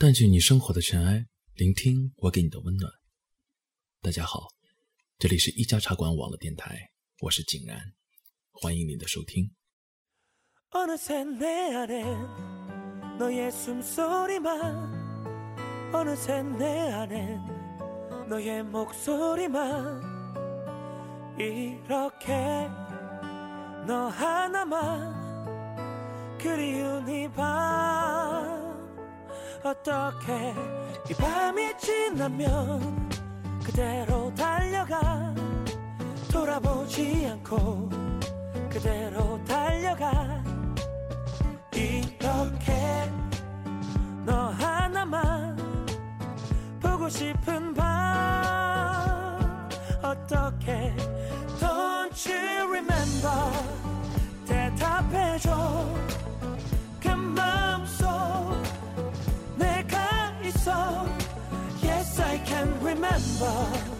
淡去你生活的尘埃，聆听我给你的温暖。大家好，这里是一家茶馆网络电台，我是景然，欢迎您的收听。 어떻게 이 밤이 지나면 그대로 달려가 돌아보지 않고 그대로 달려가 이렇게 너 하나만 보고 싶은 밤. 어떻게 Don't you remember? 대답해줘. yes I can remember.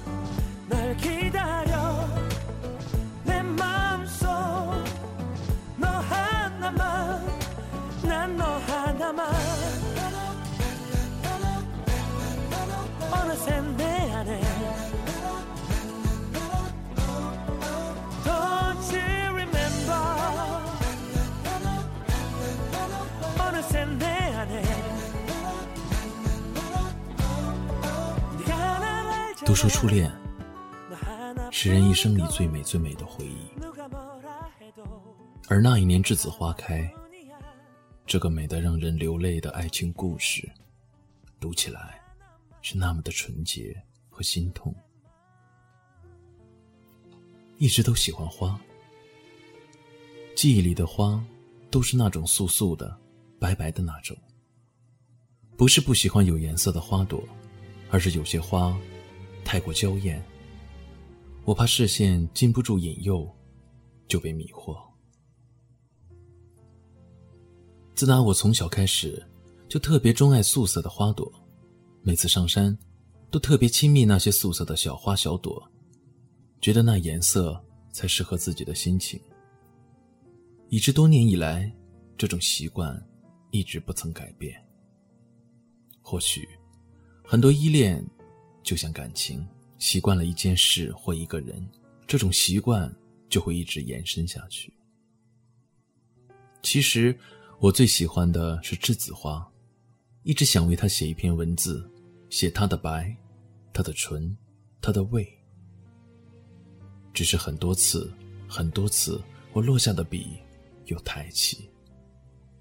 说初恋是人一生里最美最美的回忆，而那一年栀子花开，这个美得让人流泪的爱情故事。读起来是那么的纯洁和心痛。一直都喜欢花。记忆里的花都是那种素素的，白白的那种。不是不喜欢有颜色的花朵，而是有些花。太过娇艳，我怕视线禁不住引诱，就被迷惑。自打我从小开始，就特别钟爱素色的花朵，每次上山，都特别亲密那些素色的小花小朵，觉得那颜色才适合自己的心情。以致多年以来，这种习惯一直不曾改变。或许，很多依恋就像感情，习惯了一件事或一个人，这种习惯就会一直延伸下去。其实，我最喜欢的是栀子花，一直想为它写一篇文字，写它的白，它的纯，它的味。只是很多次，很多次，我落下的笔又抬起。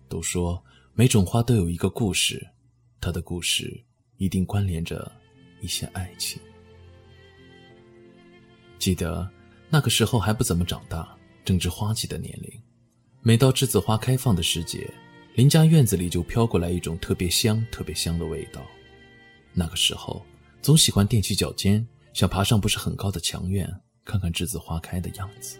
都说每种花都有一个故事，它的故事一定关联着一些爱情。记得那个时候还不怎么长大，正值花季的年龄。每到栀子花开放的时节，邻家院子里就飘过来一种特别香、特别香的味道。那个时候，总喜欢踮起脚尖，想爬上不是很高的墙院，看看栀子花开的样子。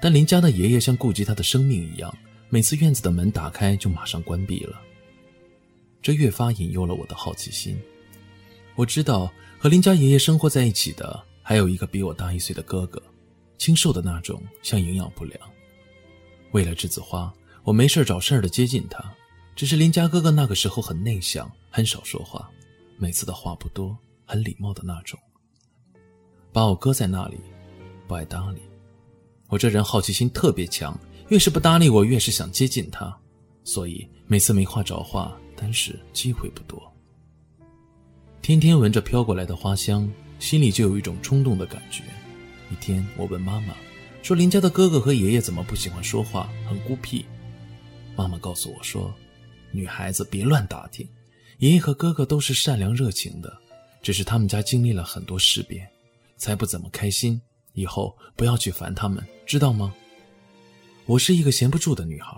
但邻家的爷爷像顾及他的生命一样，每次院子的门打开就马上关闭了。这越发引诱了我的好奇心。我知道和邻家爷爷生活在一起的还有一个比我大一岁的哥哥，清瘦的那种，像营养不良。为了栀子花，我没事找事的接近他。只是邻家哥哥那个时候很内向，很少说话，每次的话不多，很礼貌的那种。把我搁在那里，不爱搭理。我这人好奇心特别强，越是不搭理我，越是想接近他，所以每次没话找话，但是机会不多。天天闻着飘过来的花香，心里就有一种冲动的感觉。一天，我问妈妈。说邻家的哥哥和爷爷怎么不喜欢说话，很孤僻。妈妈告诉我说，女孩子别乱打听，爷爷和哥哥都是善良热情的，只是他们家经历了很多事变，才不怎么开心。以后不要去烦他们，知道吗？我是一个闲不住的女孩，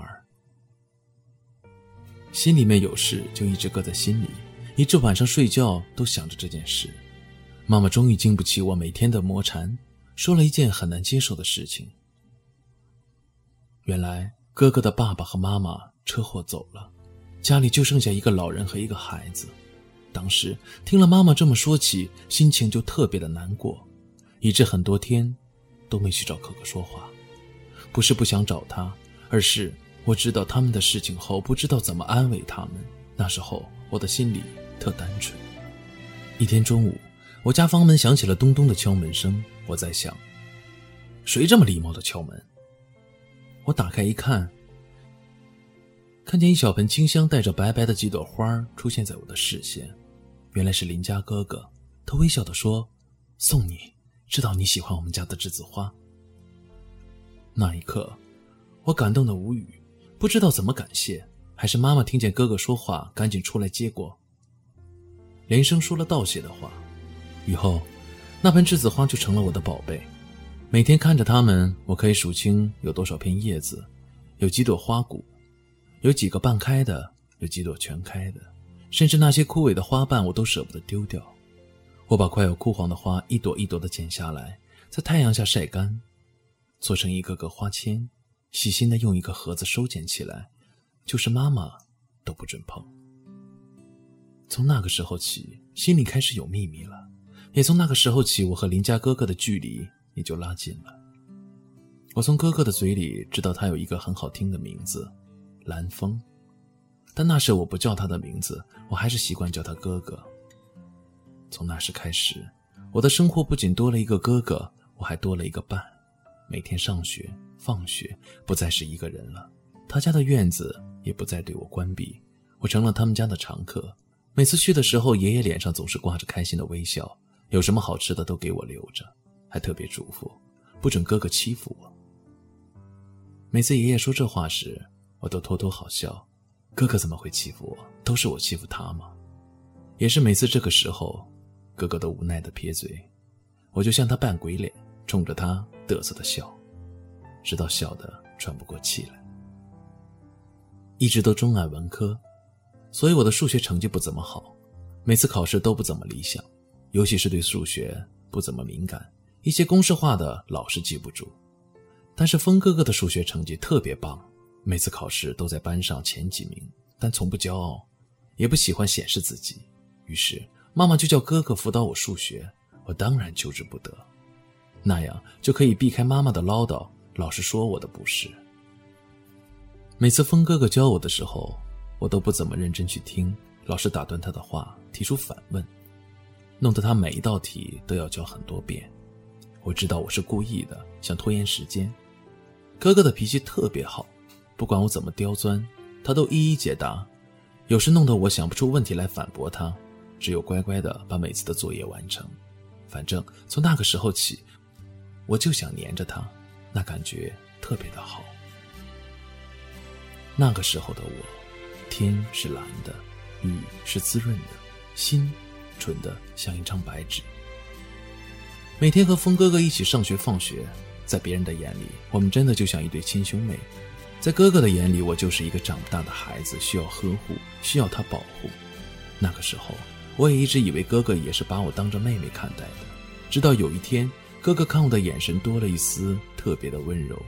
心里面有事就一直搁在心里，一直晚上睡觉都想着这件事。妈妈终于经不起我每天的磨缠。说了一件很难接受的事情。原来哥哥的爸爸和妈妈车祸走了，家里就剩下一个老人和一个孩子。当时听了妈妈这么说起，心情就特别的难过，以致很多天都没去找哥哥说话。不是不想找他，而是我知道他们的事情后，不知道怎么安慰他们。那时候我的心里特单纯。一天中午，我家房门响起了咚咚的敲门声。我在想，谁这么礼貌的敲门？我打开一看，看见一小盆清香带着白白的几朵花出现在我的视线。原来是邻家哥哥，他微笑的说：“送你，知道你喜欢我们家的栀子花。”那一刻，我感动的无语，不知道怎么感谢。还是妈妈听见哥哥说话，赶紧出来接过，连声说了道谢的话。以后，那盆栀子花就成了我的宝贝。每天看着它们，我可以数清有多少片叶子，有几朵花骨，有几个半开的，有几朵全开的，甚至那些枯萎的花瓣，我都舍不得丢掉。我把快要枯黄的花一朵一朵的剪下来，在太阳下晒干。做成一个个花签，细心的用一个盒子收捡起来，就是妈妈都不准碰。从那个时候起，心里开始有秘密了，也从那个时候起，我和林家哥哥的距离也就拉近了。我从哥哥的嘴里知道他有一个很好听的名字，蓝风，但那时我不叫他的名字，我还是习惯叫他哥哥。从那时开始，我的生活不仅多了一个哥哥，我还多了一个伴。每天上学、放学，不再是一个人了。他家的院子也不再对我关闭，我成了他们家的常客。每次去的时候，爷爷脸上总是挂着开心的微笑，有什么好吃的都给我留着，还特别嘱咐不准哥哥欺负我。每次爷爷说这话时，我都偷偷好笑。哥哥怎么会欺负我？都是我欺负他吗？也是每次这个时候，哥哥都无奈的撇嘴，我就向他扮鬼脸。冲着他得瑟的笑，直到笑得喘不过气来。一直都钟爱文科，所以我的数学成绩不怎么好，每次考试都不怎么理想，尤其是对数学不怎么敏感，一些公式化的老是记不住。但是风哥哥的数学成绩特别棒，每次考试都在班上前几名，但从不骄傲，也不喜欢显示自己。于是妈妈就叫哥哥辅导我数学，我当然求之不得。那样就可以避开妈妈的唠叨，老是说我的不是。每次风哥哥教我的时候，我都不怎么认真去听，老是打断他的话，提出反问，弄得他每一道题都要教很多遍。我知道我是故意的，想拖延时间。哥哥的脾气特别好，不管我怎么刁钻，他都一一解答，有时弄得我想不出问题来反驳他，只有乖乖的把每次的作业完成。反正从那个时候起。我就想黏着他，那感觉特别的好。那个时候的我，天是蓝的，雨是滋润的，心纯的像一张白纸。每天和风哥哥一起上学放学，在别人的眼里，我们真的就像一对亲兄妹；在哥哥的眼里，我就是一个长不大的孩子，需要呵护，需要他保护。那个时候，我也一直以为哥哥也是把我当着妹妹看待的，直到有一天。哥哥看我的眼神多了一丝特别的温柔。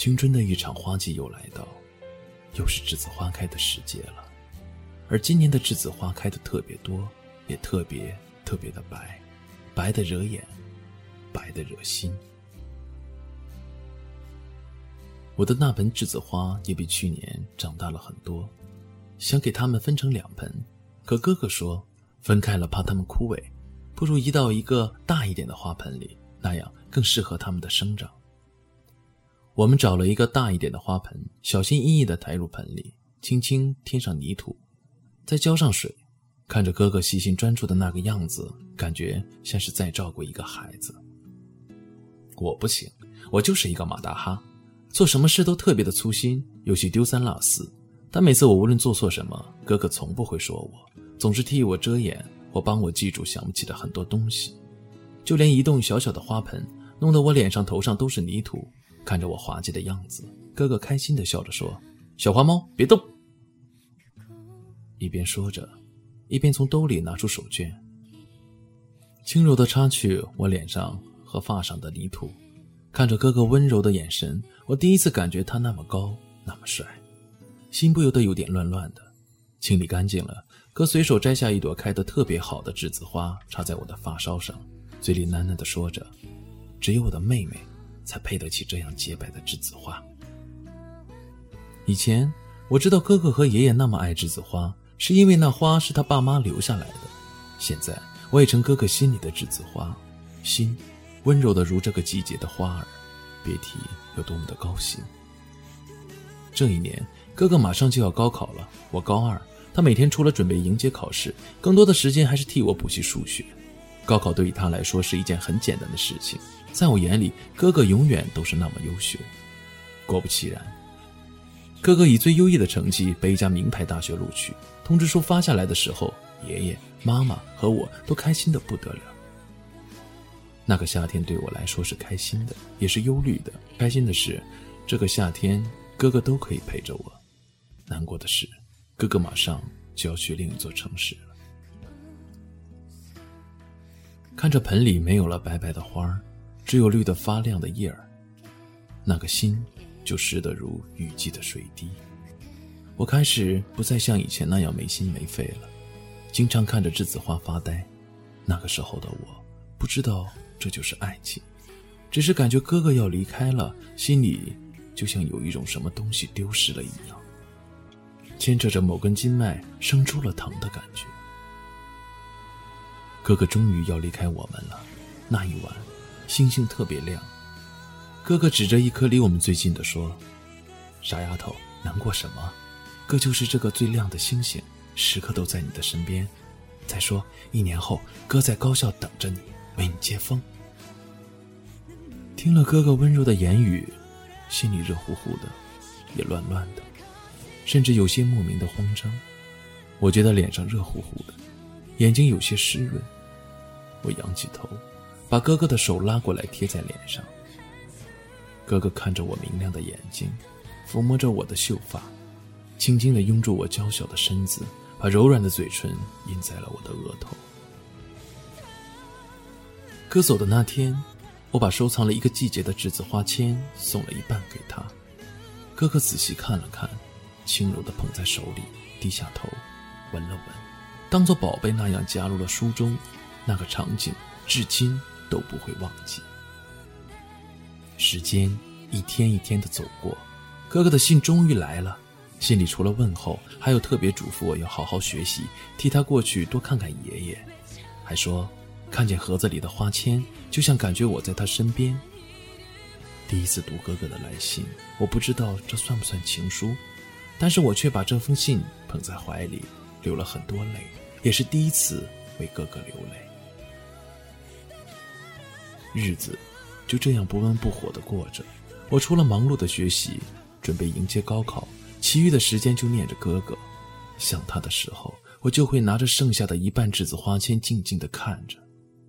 青春的一场花季又来到，又是栀子花开的时节了。而今年的栀子花开的特别多，也特别特别的白，白的惹眼，白的惹心。我的那盆栀子花也比去年长大了很多，想给它们分成两盆，可哥哥说分开了怕它们枯萎。不如移到一个大一点的花盆里，那样更适合它们的生长。我们找了一个大一点的花盆，小心翼翼地抬入盆里，轻轻添上泥土，再浇上水。看着哥哥细心专注的那个样子，感觉像是在照顾一个孩子。我不行，我就是一个马大哈，做什么事都特别的粗心，尤其丢三落四。但每次我无论做错什么，哥哥从不会说我，总是替我遮掩。或帮我记住想不起的很多东西，就连一动小小的花盆，弄得我脸上头上都是泥土。看着我滑稽的样子，哥哥开心地笑着说：“小花猫，别动。”一边说着，一边从兜里拿出手绢，轻柔地擦去我脸上和发上的泥土。看着哥哥温柔的眼神，我第一次感觉他那么高，那么帅，心不由得有点乱乱的。清理干净了。哥随手摘下一朵开得特别好的栀子花，插在我的发梢上，嘴里喃喃地说着：“只有我的妹妹，才配得起这样洁白的栀子花。”以前，我知道哥哥和爷爷那么爱栀子花，是因为那花是他爸妈留下来的。现在我也成哥哥心里的栀子花，心温柔的如这个季节的花儿，别提有多么的高兴。这一年，哥哥马上就要高考了，我高二，他每天除了准备迎接考试，更多的时间还是替我补习数学。高考对于他来说是一件很简单的事情，在我眼里，哥哥永远都是那么优秀。果不其然，哥哥以最优异的成绩被一家名牌大学录取。通知书发下来的时候，爷爷、妈妈和我都开心的不得了。那个夏天对我来说是开心的，也是忧虑的。开心的是，这个夏天哥哥都可以陪着我；难过的是，哥哥马上就要去另一座城市。看着盆里没有了白白的花儿，只有绿的发亮的叶儿，那个心。就湿得如雨季的水滴。我开始不再像以前那样没心没肺了，经常看着栀子花发呆。那个时候的我，不知道这就是爱情，只是感觉哥哥要离开了，心里就像有一种什么东西丢失了一样，牵扯着某根筋脉，生出了疼的感觉。哥哥终于要离开我们了。那一晚，星星特别亮。哥哥指着一颗离我们最近的说：“傻丫头，难过什么？哥就是这个最亮的星星，时刻都在你的身边。再说，一年后，哥在高校等着你，为你接风。”听了哥哥温柔的言语，心里热乎乎的，也乱乱的，甚至有些莫名的慌张。我觉得脸上热乎乎的，眼睛有些湿润。我仰起头，把哥哥的手拉过来贴在脸上。哥哥看着我明亮的眼睛，抚摸着我的秀发，轻轻地拥住我娇小的身子，把柔软的嘴唇印在了我的额头。哥走的那天，我把收藏了一个季节的栀子花签送了一半给他。哥哥仔细看了看，轻柔地捧在手里，低下头，闻了闻，当做宝贝那样夹入了书中。那个场景，至今都不会忘记。时间一天一天的走过，哥哥的信终于来了。信里除了问候，还有特别嘱咐我要好好学习，替他过去多看看爷爷，还说看见盒子里的花签，就像感觉我在他身边。第一次读哥哥的来信，我不知道这算不算情书，但是我却把这封信捧在怀里，流了很多泪，也是第一次为哥哥流泪。日子。就这样不温不火的过着，我除了忙碌的学习，准备迎接高考，其余的时间就念着哥哥。想他的时候，我就会拿着剩下的一半栀子花签，静静地看着。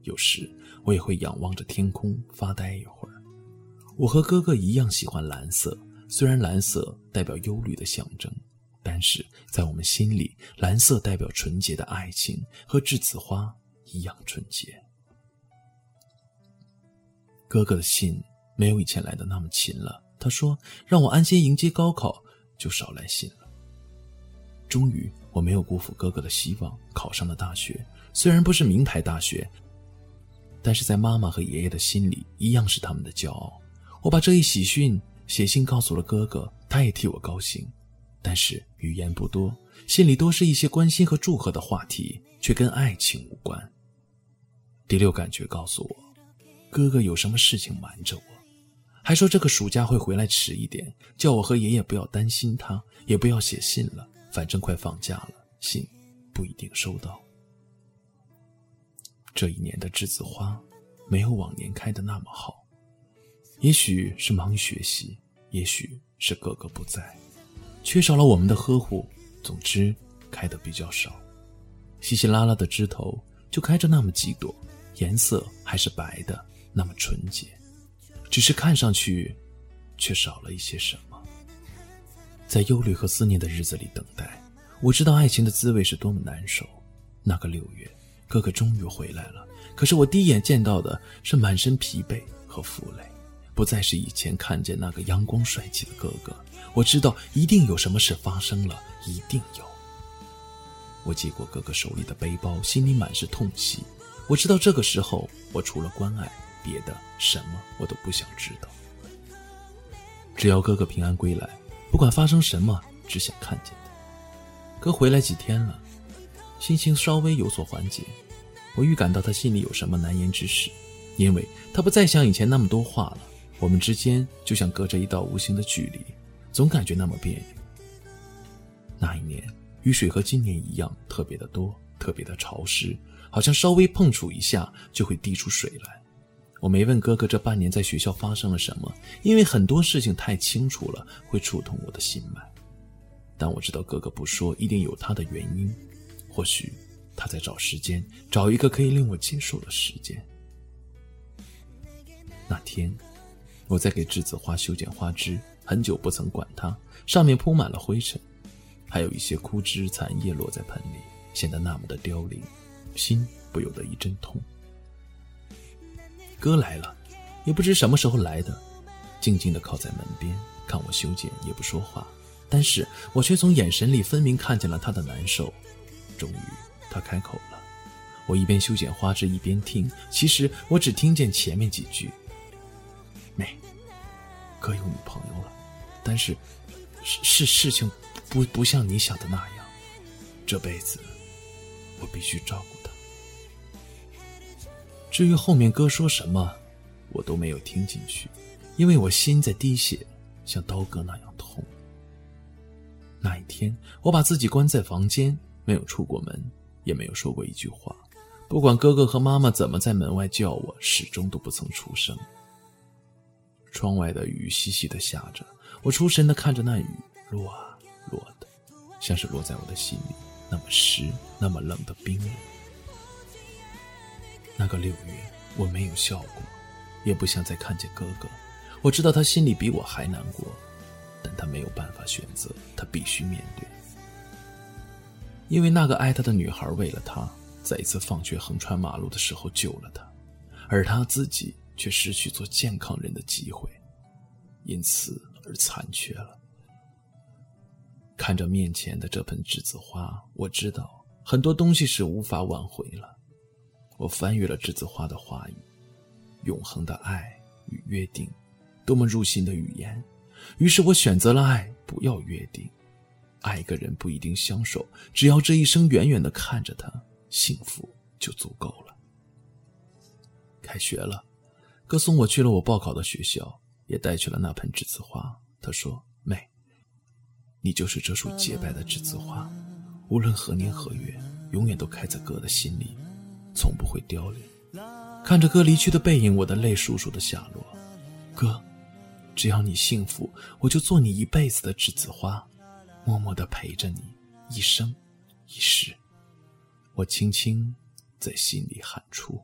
有时我也会仰望着天空发呆一会儿。我和哥哥一样喜欢蓝色，虽然蓝色代表忧虑的象征，但是在我们心里，蓝色代表纯洁的爱情，和栀子花一样纯洁。哥哥的信没有以前来的那么勤了。他说：“让我安心迎接高考，就少来信了。”终于，我没有辜负哥哥的希望，考上了大学。虽然不是名牌大学，但是在妈妈和爷爷的心里，一样是他们的骄傲。我把这一喜讯写信告诉了哥哥，他也替我高兴。但是语言不多，信里多是一些关心和祝贺的话题，却跟爱情无关。第六感觉告诉我。哥哥有什么事情瞒着我，还说这个暑假会回来迟一点，叫我和爷爷不要担心他，也不要写信了，反正快放假了，信不一定收到。这一年的栀子花没有往年开的那么好，也许是忙于学习，也许是哥哥不在，缺少了我们的呵护，总之开的比较少，稀稀拉拉的枝头就开着那么几朵，颜色还是白的。那么纯洁，只是看上去，却少了一些什么。在忧虑和思念的日子里等待，我知道爱情的滋味是多么难受。那个六月，哥哥终于回来了，可是我第一眼见到的是满身疲惫和负累，不再是以前看见那个阳光帅气的哥哥。我知道一定有什么事发生了，一定有。我接过哥哥手里的背包，心里满是痛惜。我知道这个时候，我除了关爱。别的什么我都不想知道，只要哥哥平安归来，不管发生什么，只想看见他。哥回来几天了，心情稍微有所缓解。我预感到他心里有什么难言之事，因为他不再像以前那么多话了。我们之间就像隔着一道无形的距离，总感觉那么别扭。那一年雨水和今年一样特别的多，特别的潮湿，好像稍微碰触一下就会滴出水来。我没问哥哥这半年在学校发生了什么，因为很多事情太清楚了，会触痛我的心脉。但我知道哥哥不说，一定有他的原因，或许。他在找时间，找一个可以令我接受的时间。那天，我在给栀子花修剪花枝，很久不曾管它，上面铺满了灰尘，还有一些枯枝残叶落在盆里，显得那么的凋零，心不由得一阵痛。哥来了，也不知什么时候来的，静静地靠在门边，看我修剪，也不说话，但是我却从眼神里分明看见了他的难受。终于。他开口了，我一边修剪花枝一边听。其实我只听见前面几句：“妹，哥有女朋友了，但是事事情不不像你想的那样。这辈子我必须照顾。”至于后面哥说什么，我都没有听进去，因为我心在滴血，像刀割那样痛。那一天，我把自己关在房间，没有出过门。也没有说过一句话，不管哥哥和妈妈怎么在门外叫我，始终都不曾出声。窗外的雨细细的下着，我出神的看着那雨落啊落的，像是落在我的心里，那么湿，那么冷的冰冷。那个六月，我没有笑过，也不想再看见哥哥。我知道他心里比我还难过，但他没有办法选择，他必须面对。因为那个爱他的女孩为了他，在一次放学横穿马路的时候救了他，而他自己却失去做健康人的机会，因此而残缺了。看着面前的这盆栀子花，我知道很多东西是无法挽回了。我翻阅了栀子花的话语，永恒的爱与约定，多么入心的语言。于是我选择了爱，不要约定。爱一个人不一定相守，只要这一生远远的看着他，幸福就足够了。开学了，哥送我去了我报考的学校，也带去了那盆栀子花。他说：“妹，你就是这束洁白的栀子花，无论何年何月，永远都开在哥的心里，从不会凋零。”看着哥离去的背影，我的泪簌簌的下落。哥，只要你幸福，我就做你一辈子的栀子花。默默的陪着你一生一世，我轻轻在心里喊出。